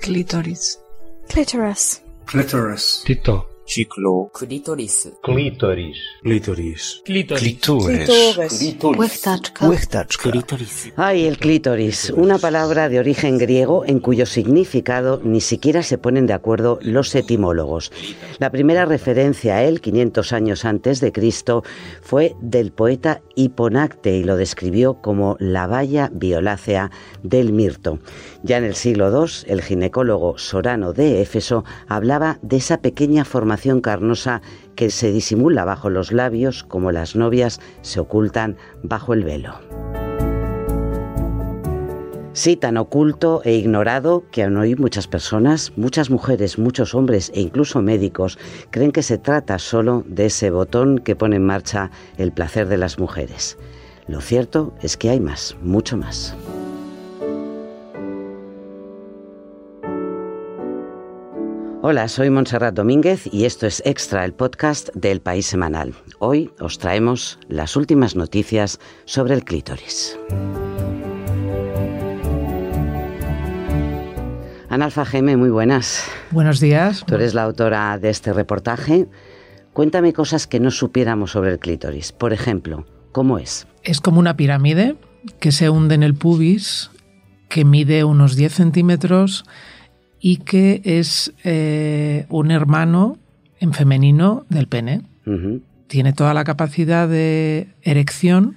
Clítoris. Clitoris. Clitoris. Tito. Ciclo. Clitoris. Clítoris. Clitoris. Clitoris. Clitoris. Ay, el clítoris, una palabra de origen griego en cuyo significado ni siquiera se ponen de acuerdo los etimólogos. La primera referencia a él, 500 años antes de Cristo, fue del poeta Hiponacte y lo describió como la valla violácea del mirto. Ya en el siglo II, el ginecólogo Sorano de Éfeso hablaba de esa pequeña carnosa que se disimula bajo los labios como las novias se ocultan bajo el velo. Sí, tan oculto e ignorado que aún hoy muchas personas, muchas mujeres, muchos hombres e incluso médicos creen que se trata solo de ese botón que pone en marcha el placer de las mujeres. Lo cierto es que hay más, mucho más. Hola, soy Montserrat Domínguez y esto es Extra, el podcast del País Semanal. Hoy os traemos las últimas noticias sobre el clítoris. Analfa Geme, muy buenas. Buenos días. Tú eres la autora de este reportaje. Cuéntame cosas que no supiéramos sobre el clítoris. Por ejemplo, ¿cómo es? Es como una pirámide que se hunde en el pubis, que mide unos 10 centímetros y que es eh, un hermano en femenino del pene. Tiene toda la capacidad de erección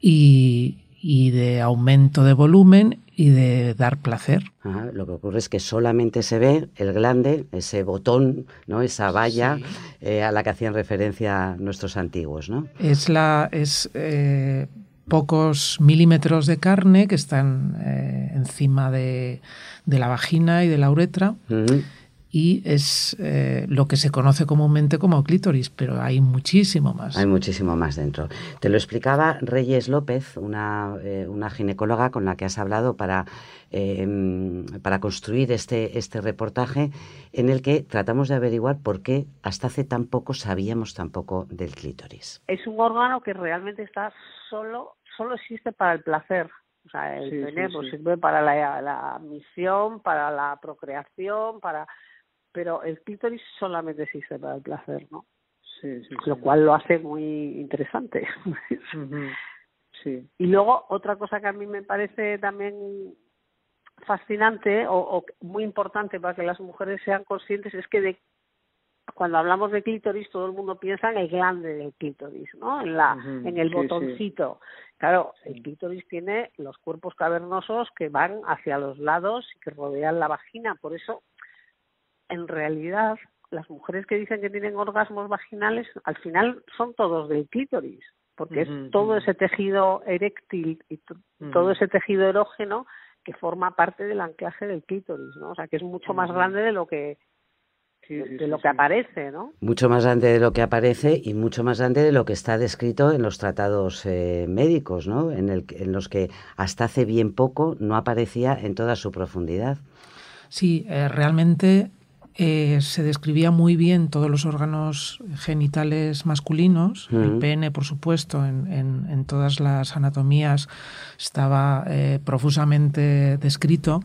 y, y de aumento de volumen y de dar placer. Ajá, Lo que ocurre es que solamente se ve el glande, ese botón, ¿no? esa valla Sí. eh, a la que hacían referencia nuestros antiguos. ¿no? Es, la, es eh, pocos milímetros de carne que están eh, encima de, de la vagina y de la uretra y es eh, lo que se conoce comúnmente como clítoris, pero hay muchísimo más. Hay muchísimo más dentro. Te lo explicaba Reyes López, una, eh, una ginecóloga con la que has hablado para, eh, mm, para construir este, este reportaje, en el que tratamos de averiguar por qué hasta hace tan poco sabíamos tan poco del clítoris. es un órgano que realmente está solo solo existe para el placer o sea el Sí, pene sí, pues sirve para la, la misión para la procreación para pero el clítoris solamente existe para el placer no Sí, sí, lo sí. cual lo hace muy interesante. Sí. y luego otra cosa que a mí me parece también fascinante o, o muy importante para que las mujeres sean conscientes es que de cuando hablamos de clítoris todo el mundo piensa en el glande del clítoris, ¿no? En la en el sí, botoncito. Claro, el clítoris tiene los cuerpos cavernosos que van hacia los lados y que rodean la vagina, por eso en realidad las mujeres que dicen que tienen orgasmos vaginales al final son todos del clítoris, porque es todo ese tejido eréctil y todo ese tejido erógeno que forma parte del anclaje del clítoris, ¿no? O sea, que es mucho más grande de lo que Sí, sí, de sí, lo sí. que aparece, ¿no? Mucho más grande de lo que aparece y mucho más grande de lo que está descrito en los tratados eh, médicos, ¿no? En, el, en los que hasta hace bien poco no aparecía en toda su profundidad. Sí, eh, realmente eh, se describía muy bien todos los órganos genitales masculinos. El pene, por supuesto, en, en- en todas las anatomías estaba eh, profusamente descrito.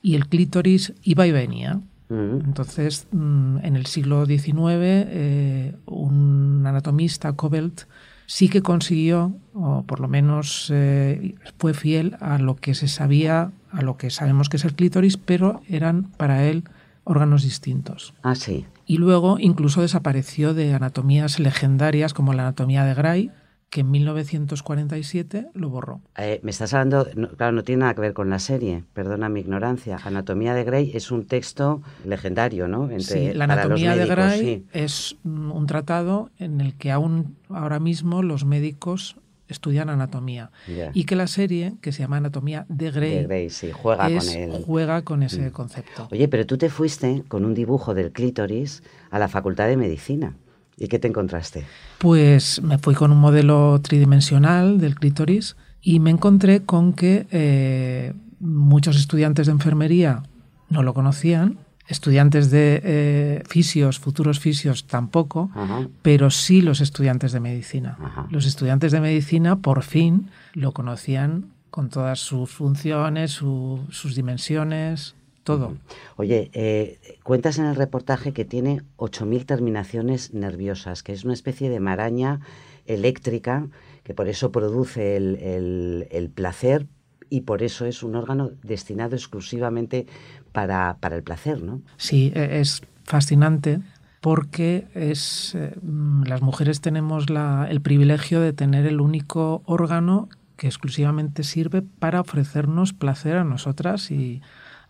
Y el clítoris iba y venía. Entonces, mm, en el siglo XIX, eh, un anatomista, Cobelt, sí que consiguió, o por lo menos eh, fue fiel a lo que se sabía, a lo que sabemos que es el clítoris, pero eran para él órganos distintos. Ah, sí. Y luego incluso desapareció de anatomías legendarias como la anatomía de Gray, que en 1947 lo borró. Eh, me estás hablando, no, claro, no tiene nada que ver con la serie, perdona mi ignorancia. Anatomía de Grey es un texto legendario, ¿no? Entre- Sí, la anatomía de sí. es mm, un tratado en el que aún ahora mismo los médicos estudian anatomía y que la serie que se llama Anatomía de Grey, De Grey, sí, juega es- con él. Mm. juega con ese concepto. Oye, pero tú te fuiste con un dibujo del clítoris a la Facultad de Medicina. ¿Y qué te encontraste? Pues me fui con un modelo tridimensional del clítoris y me encontré con que eh, muchos estudiantes de enfermería no lo conocían, estudiantes de eh, fisios, futuros fisios tampoco, Ajá. pero sí los estudiantes de medicina. Ajá. Los estudiantes de medicina por fin lo conocían con todas sus funciones, su- sus dimensiones. Todo. Oye, eh, cuentas en el reportaje que tiene 8.000 terminaciones nerviosas, que es una especie de maraña eléctrica que por eso produce el, placer y por eso es un órgano destinado exclusivamente para, para el placer, ¿no? Sí, e, es fascinante porque es, eh, mm, las mujeres tenemos la, el privilegio de tener el único órgano que exclusivamente sirve para ofrecernos placer a nosotras y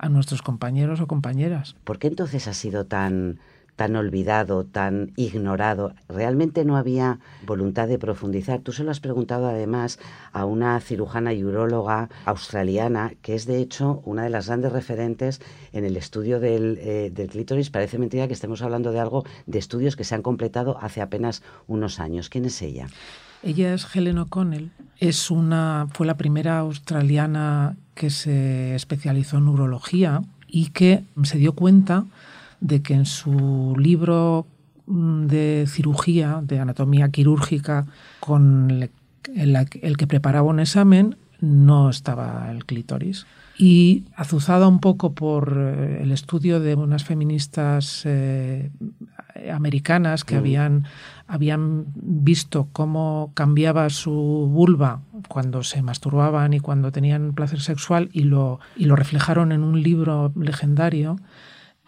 a nuestros compañeros o compañeras. ¿Por qué entonces ha sido tan tan olvidado, tan ignorado. Realmente no había voluntad de profundizar. Tú se lo has preguntado además a una cirujana y uróloga australiana, que es de hecho una de las grandes referentes en el estudio del, eh, del clítoris. Parece mentira que estemos hablando de algo, de estudios que se han completado hace apenas unos años. ¿Quién es ella? Ella es Helen O'Connell. Es una, fue la primera australiana que se especializó en urología y que se dio cuenta de que en su libro mm, de cirugía, de anatomía quirúrgica, con el, que preparaba un examen, no estaba el clítoris. Y azuzada un poco por eh, el estudio de unas feministas eh, americanas que mm. habían, habían visto cómo cambiaba su vulva cuando se masturbaban y cuando tenían placer sexual y lo, y lo reflejaron en un libro legendario,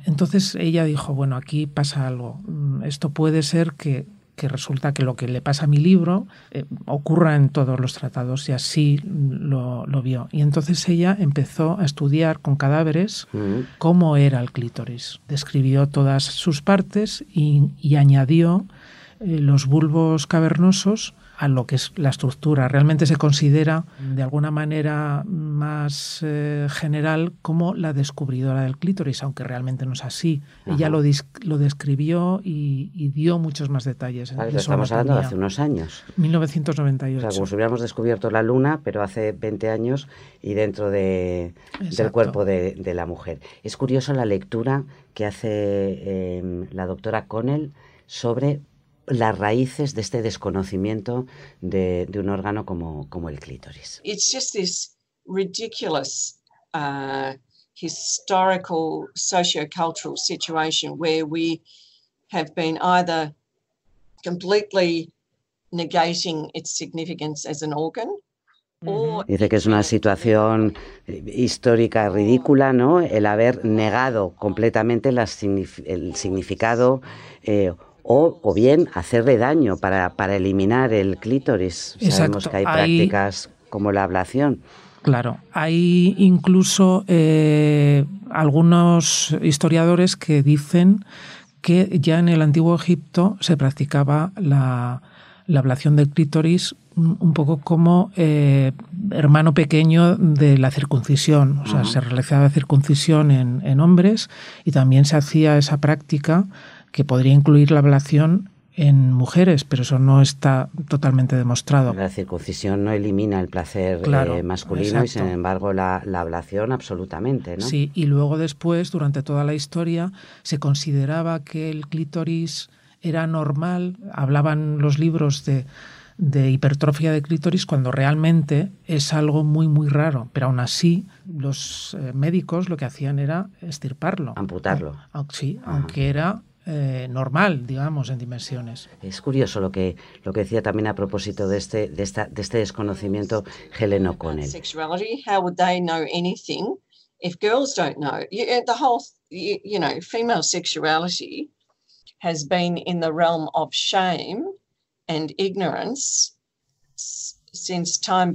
entonces ella dijo, bueno, aquí pasa algo. Mm, esto puede ser que, resulta que lo que le pasa a mi libro eh, ocurra en todos los tratados y así lo, vio. Y entonces ella empezó a estudiar con cadáveres cómo era el clítoris. Describió todas sus partes y, añadió eh, los bulbos cavernosos a lo que es la estructura. Realmente se considera de alguna manera más eh, general como la descubridora del clítoris, aunque realmente no es así. Ella lo, lo describió y, dio muchos más detalles. estamos hablando de hace unos años. 1998. O sea, como si hubiéramos descubierto la luna, pero hace 20 años y dentro de, del cuerpo de, la mujer. Es curioso la lectura que hace em, la doctora Connell sobre las raíces de este desconocimiento de, de un órgano como, como el clítoris. It's just this ridiculous uh, historical sociocultural situation where we have been either completely negating its significance as an organ Dice que es una situación histórica ridícula, ¿no? El haber negado completamente el significado eh, o, bien hacerle daño para, eliminar el clítoris. Sabemos que hay, prácticas como la ablación. Claro, hay incluso eh, algunos historiadores que dicen que ya en el antiguo Egipto se practicaba la, ablación del clítoris un poco como eh, hermano pequeño de la circuncisión. O sea, se realizaba circuncisión en, en, hombres y también se hacía esa práctica que podría incluir la ablación en mujeres, pero eso no está totalmente demostrado. La circuncisión no elimina el placer eh, masculino y sin embargo la, ablación absolutamente, ¿no? Sí, y luego después, durante toda la historia, se consideraba que el clítoris era normal, hablaban los libros de, de hipertrofia de clítoris cuando realmente es algo muy muy raro, pero aún así los eh, médicos lo que hacían era estirparlo. Amputarlo. sí, aunque era eh, normal, digamos, en dimensiones. Es curioso lo que, lo que decía también a propósito de este, de esta, de este desconocimiento Helen O'Connell. How would they know anything if girls don't know? Uh, the whole, you know, female sexuality has been in the realm of shame and ignorance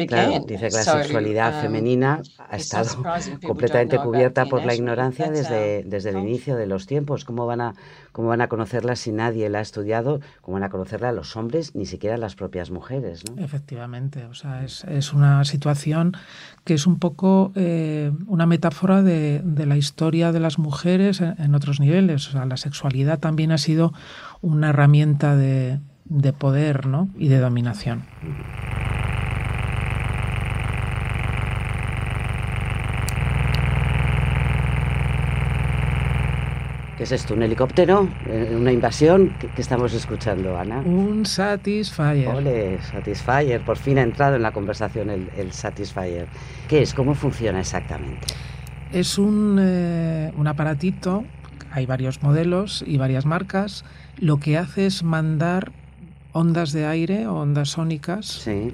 Claro, dice que la sexualidad um, femenina ha estado completamente cubierta por la ignorancia desde, desde el inicio de los tiempos. ¿Cómo van, a, ¿Cómo van a conocerla si nadie la ha estudiado? ¿Cómo van a conocerla los hombres, ni siquiera las propias mujeres? Efectivamente, o sea, es, es, una situación que es un poco eh, una metáfora de, de, la historia de las mujeres en, en, otros niveles. O sea, la sexualidad también ha sido una herramienta de, de poder ¿no? y de dominación. ¿Qué es esto? ¿Un helicóptero? Eh, ¿Una invasión? ¿Qué, estamos escuchando, Ana? Un Satisfyer. Ole, Satisfyer. Por fin ha entrado en la conversación el, el Satisfyer. ¿Qué es? ¿Cómo funciona exactamente? Es un, eh, un aparatito, hay varios modelos y varias marcas. Lo que hace es mandar ondas de aire o ondas sónicas Sí.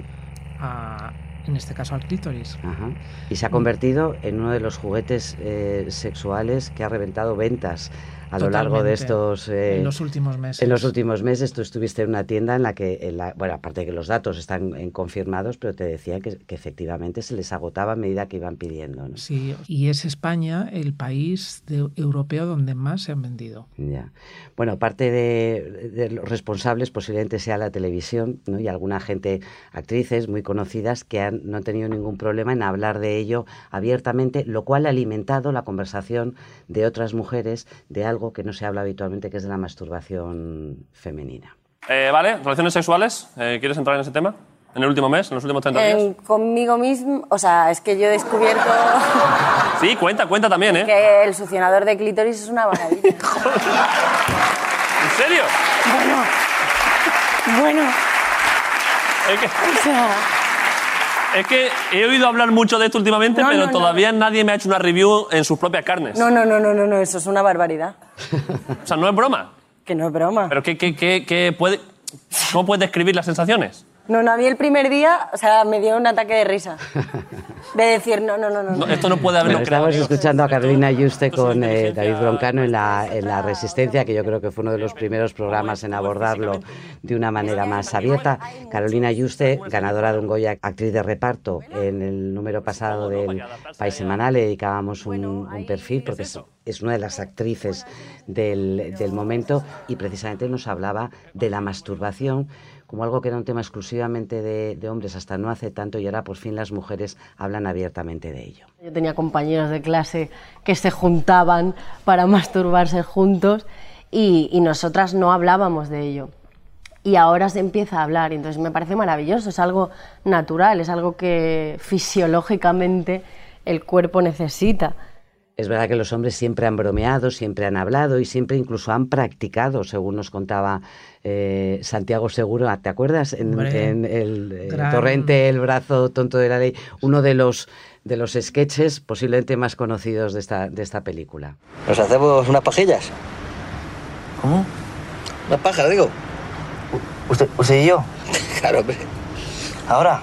a, en este caso al clítoris. Ajá. Y se ha convertido en uno de los juguetes eh, sexuales que ha reventado ventas a lo largo de estos... eh, en los últimos meses. en los últimos meses tú estuviste en una tienda en la que, en la- bueno, aparte de que los datos están en confirmados, pero te decían que, que efectivamente se les agotaba a medida que iban pidiendo. ¿no? Sí, y es España el país de- europeo donde más se han vendido. Ya. Bueno, parte de, de los responsables posiblemente sea la televisión ¿no? y alguna gente, actrices muy conocidas, que han, no han tenido ningún problema en hablar de ello abiertamente, lo cual ha alimentado la conversación de otras mujeres de algo que no se habla habitualmente, que es de la masturbación femenina. Eh, vale, relaciones sexuales. Eh, ¿Quieres entrar en ese tema? ¿En el último mes? ¿En los últimos 30 días? En- conmigo mismo, o sea, es que yo he descubierto Sí, cuenta, cuenta también, ¿eh? que el succionador de clítoris es una maravilla. ¿En serio? bueno, bueno, Es que, o sea, es que he oído hablar mucho de esto últimamente, No, pero no, no. todavía nadie me ha hecho una review en sus propias carnes. no, no, no, no, no, no, eso es una barbaridad. O sea, no es broma. Que no es broma. Pero ¿qué, qué, qué, qué puede, ¿cómo puedes describir las sensaciones? No, no, a mí el primer día, o sea, me dio un ataque de risa. De decir, no, no, no, no. No, esto no puede haberlo Bueno, creado. estamos escuchando a Carolina Yuste con eh, David Broncano en la, en la Resistencia, que yo creo que fue uno de los primeros programas en abordarlo de una manera más abierta. Carolina Yuste, ganadora de un Goya, actriz de reparto. En el número pasado del País Semanal le dedicábamos un, un perfil porque es, una de las actrices del, momento y precisamente nos hablaba de la masturbación como algo que era un tema exclusivamente de, hombres hasta no hace tanto y ahora por fin las mujeres hablan abiertamente de ello. Yo tenía compañeros de clase que se juntaban para masturbarse juntos y, nosotras no hablábamos de ello. Y ahora se empieza a hablar, entonces me parece maravilloso, es algo natural, es algo que fisiológicamente el cuerpo necesita. Es verdad que los hombres siempre han bromeado, siempre han hablado y siempre incluso han practicado, según nos contaba eh, Santiago Seguro. ¿Te acuerdas? En, Hombre, en el eh, gran- torrente El brazo tonto de la ley, uno de los de los sketches posiblemente más conocidos de esta, de esta película. ¿Nos hacemos unas pajillas? ¿Cómo? Unas pajas, digo. ¿Usted, usted y yo? Claro, hombre. ¿Ahora?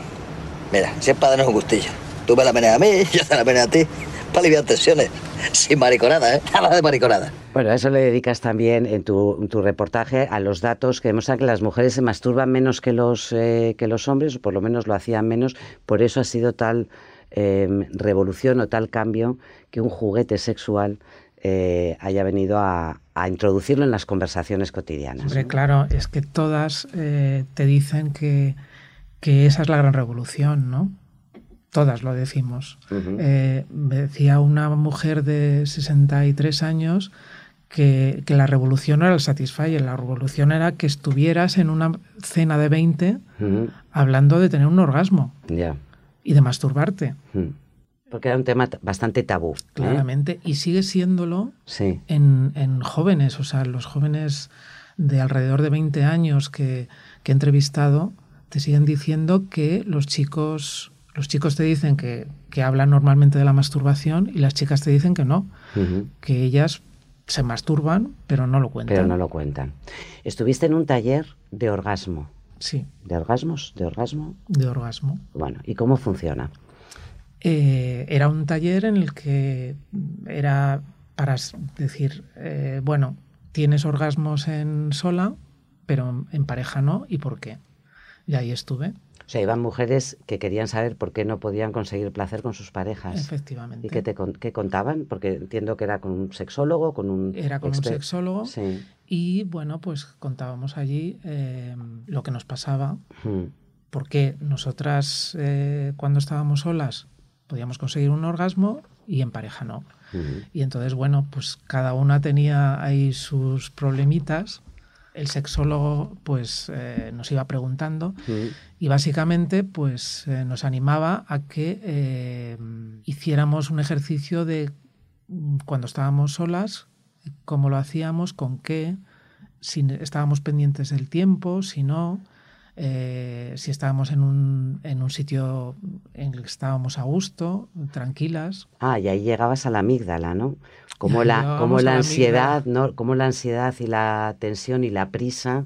Mira, siempre para darnos un gustillo. Tú me la meneas a mí, yo te la meneo a ti. Para aliviar tensiones. Sin mariconada, ¿eh? Nada de mariconada. Bueno, a eso le dedicas también en tu, en tu reportaje a los datos que demuestran que las mujeres se masturban menos que los, eh, que los hombres, o por lo menos lo hacían menos. Por eso ha sido tal eh, revolución o tal cambio que un juguete sexual eh, haya venido a, a introducirlo en las conversaciones cotidianas. Hombre, ¿no? claro, es que todas eh, te dicen que, que esa es la gran revolución, ¿no? Todas lo decimos. Eh, me decía una mujer de 63 años que, que la revolución no era el Satisfyer, la revolución era que estuvieras en una cena de 20 Ujú, hablando de tener un orgasmo y de masturbarte. Porque era un tema bastante tabú. ¿eh? claramente, y sigue siéndolo Sí. en, en jóvenes, o sea, los jóvenes de alrededor de 20 años que, que he entrevistado te siguen diciendo que los chicos, los chicos te dicen que, que hablan normalmente de la masturbación y las chicas te dicen que no, que ellas se masturban pero no lo cuentan. Pero no lo cuentan. Estuviste en un taller de orgasmo. Sí, ¿De orgasmos? ¿De orgasmo? de orgasmo. Bueno, ¿y cómo funciona? Eh, era un taller en el que era para decir, eh, bueno, tienes orgasmos en sola, pero en pareja no, ¿y por qué? Y ahí estuve, O sea, iban mujeres que querían saber por qué no podían conseguir placer con sus parejas. efectivamente. ¿Y qué te qué contaban? Porque entiendo que era con un sexólogo, con un... Era con un sexólogo Sí. y bueno, pues contábamos allí eh, lo que nos pasaba, Mm. porque nosotras eh, cuando estábamos solas podíamos conseguir un orgasmo y en pareja no. Ujú. Y entonces, bueno, pues cada una tenía ahí sus problemitas. El sexólogo pues eh, nos iba preguntando Mm. y básicamente pues eh, nos animaba a que eh, hiciéramos un ejercicio de mm, cuando estábamos solas, cómo lo hacíamos, con qué, si estábamos pendientes del tiempo, si no, eh, si estábamos en un, en un sitio en el que estábamos a gusto, tranquilas. Ah, y ahí llegabas a la amígdala, ¿no? Como la, como la la ansiedad, ¿no? Como la ansiedad y la tensión y la prisa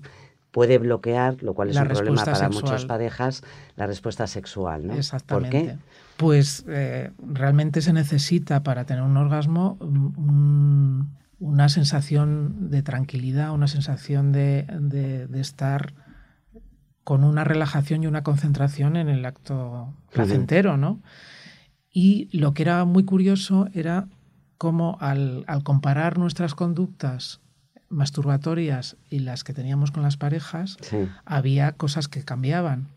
puede bloquear, lo cual es La un problema para sexual. muchas parejas, la respuesta sexual, ¿no? Exactamente. ¿Por qué? Pues eh, realmente se necesita para tener un orgasmo un- una sensación de tranquilidad, una sensación de, de- de estar con una relajación y una concentración en el acto placentero, ¿no? Y lo que era muy curioso era cómo al, al comparar nuestras conductas masturbatorias y las que teníamos con las parejas, Sí. había cosas que cambiaban.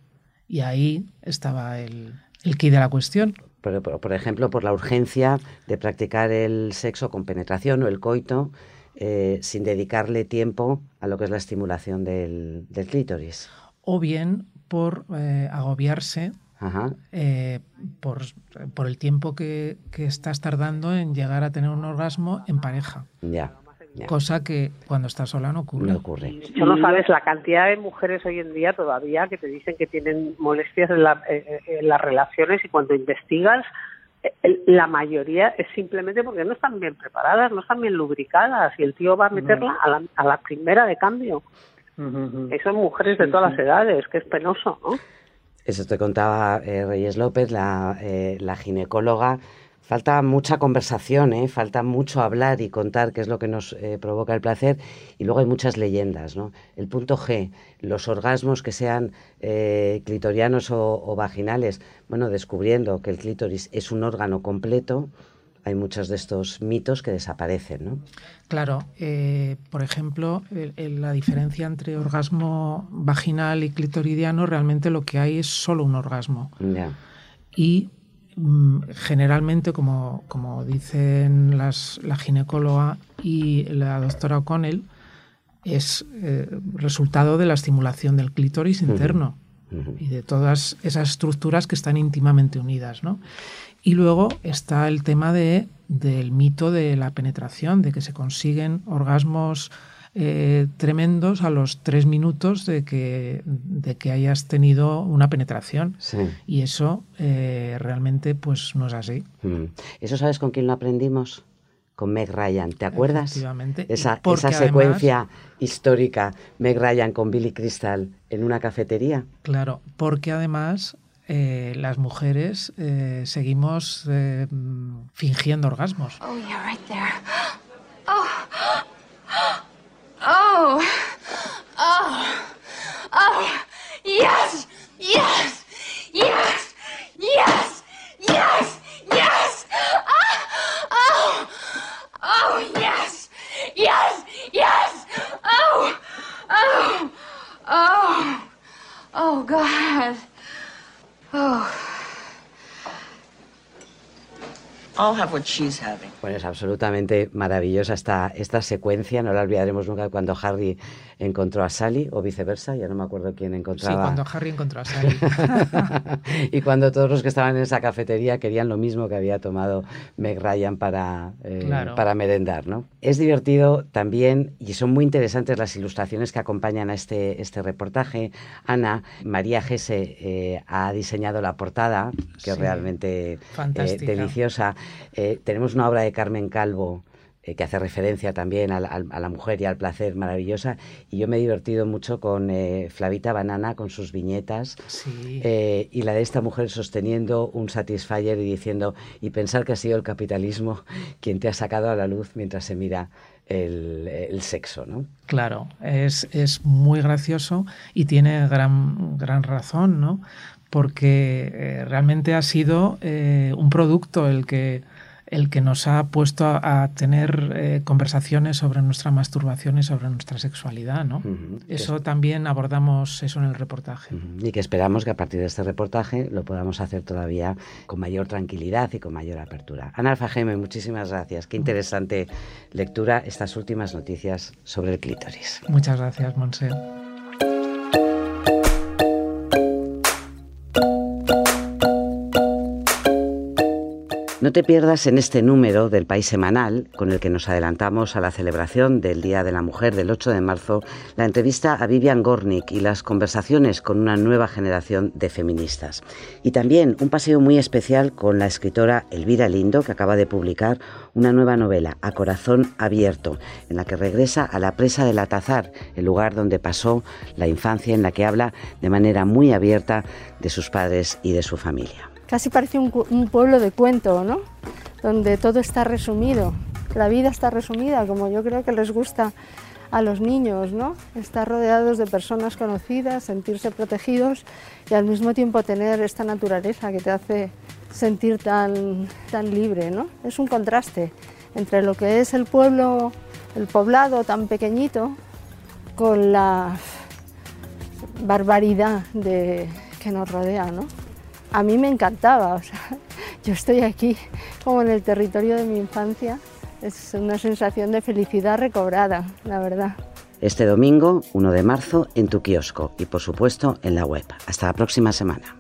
Y ahí estaba el, el quid de la cuestión. Por, por ejemplo, por la urgencia de practicar el sexo con penetración o el coito eh, sin dedicarle tiempo a lo que es la estimulación del, del clítoris. O bien por eh, agobiarse Ajá. eh, por, por el tiempo que, que estás tardando en llegar a tener un orgasmo en pareja. Ya. ya. Cosa que cuando estás sola no ocurre. No ocurre. Yo no sabes la cantidad de mujeres hoy en día todavía que te dicen que tienen molestias en, la- eh, eh, en las relaciones y cuando investigas eh, el- la mayoría es simplemente porque no están bien preparadas, no están bien lubricadas y el tío va a meterla a la, a la primera de cambio. Eso en mujeres de todas sí. las edades, que es penoso, ¿no? Eso te contaba eh, Reyes López, la, eh, la ginecóloga. Falta mucha conversación, ¿eh? falta mucho hablar y contar qué es lo que nos eh, provoca el placer. Y luego hay muchas leyendas. ¿no? El punto G, los orgasmos que sean eh, clitorianos o, o vaginales, bueno, descubriendo que el clítoris es un órgano completo, hay muchos de estos mitos que desaparecen. ¿no? Claro, eh, por ejemplo, el- el- la diferencia entre orgasmo vaginal y clitoridiano, realmente lo que hay es solo un orgasmo. Ya. Y mm, generalmente, como, como dicen las, la ginecóloga y la doctora O'Connell, es eh, resultado de la estimulación del clítoris interno y de todas esas estructuras que están íntimamente unidas. ¿no? Y luego está el tema de, del mito de la penetración, de que se consiguen orgasmos eh, tremendos a los tres minutos de que, de que hayas tenido una penetración. Sí. Y eso eh, realmente pues no es así. Mm. ¿Eso sabes con quién lo aprendimos? Con Meg Ryan, ¿te acuerdas? Efectivamente. Esa, esa además- secuencia histórica, Meg Ryan con Billy Crystal en una cafetería. Claro, porque además eh, las mujeres eh, seguimos eh, fingiendo orgasmos. Oh, yeah, right there. Oh. Oh. Have what she's having. Bueno, es absolutamente maravillosa esta, esta secuencia, no la olvidaremos nunca cuando Harry encontró a Sally o viceversa, ya no me acuerdo quién Sí, encontraba. cuando Harry encontró a Sally. y cuando todos los que estaban en esa cafetería querían lo mismo que había tomado Meg Ryan para, eh, Claro. para merendar, ¿no? Es divertido también y son muy interesantes las ilustraciones que acompañan a este, este reportaje. Ana, María Gese eh, ha diseñado la portada, que es Sí. realmente eh, deliciosa. Tenemos una obra de Carmen Calvo eh, que hace referencia también al- al- a, la mujer y al placer maravillosa. Y yo me he divertido mucho con eh, Flavita Banana, con sus viñetas. Sí. Eh, y la de esta mujer sosteniendo un Satisfyer y diciendo, y pensar que ha sido el capitalismo quien te ha sacado a la luz mientras se mira el, el sexo, ¿no? Claro, es, es muy gracioso y tiene gran, gran razón, ¿no? Porque eh, realmente ha sido eh, un producto el que, el que nos ha puesto a, a tener eh, conversaciones sobre nuestra masturbación y sobre nuestra sexualidad, ¿no? Eso también abordamos eso en el reportaje. Y que esperamos que a partir de este reportaje lo podamos hacer todavía con mayor tranquilidad y con mayor apertura. Ana Alfajeme, muchísimas gracias. Qué interesante lectura estas últimas noticias sobre el clítoris. Muchas gracias, Monse. No te pierdas en este número del País Semanal, con el que nos adelantamos a la celebración del Día de la Mujer del 8 de marzo, la entrevista a Vivian Gornick y las conversaciones con una nueva generación de feministas. Y también un paseo muy especial con la escritora Elvira Lindo, que acaba de publicar una nueva novela, A Corazón Abierto, en la que regresa a la presa del Atazar, el lugar donde pasó la infancia, en la que habla de manera muy abierta de sus padres y de su familia casi parece un, pueblo de cuento, ¿no? Donde todo está resumido, la vida está resumida, como yo creo que les gusta a los niños, ¿no? Estar rodeados de personas conocidas, sentirse protegidos y al mismo tiempo tener esta naturaleza que te hace sentir tan, tan libre, ¿no? Es un contraste entre lo que es el pueblo, el poblado tan pequeñito, con la barbaridad de, que nos rodea, ¿no? A mí me encantaba. O sea, yo estoy aquí como en el territorio de mi infancia. Es una sensación de felicidad recobrada, la verdad. Este domingo, 1 de marzo, en tu kiosco y por supuesto en la web. Hasta la próxima semana.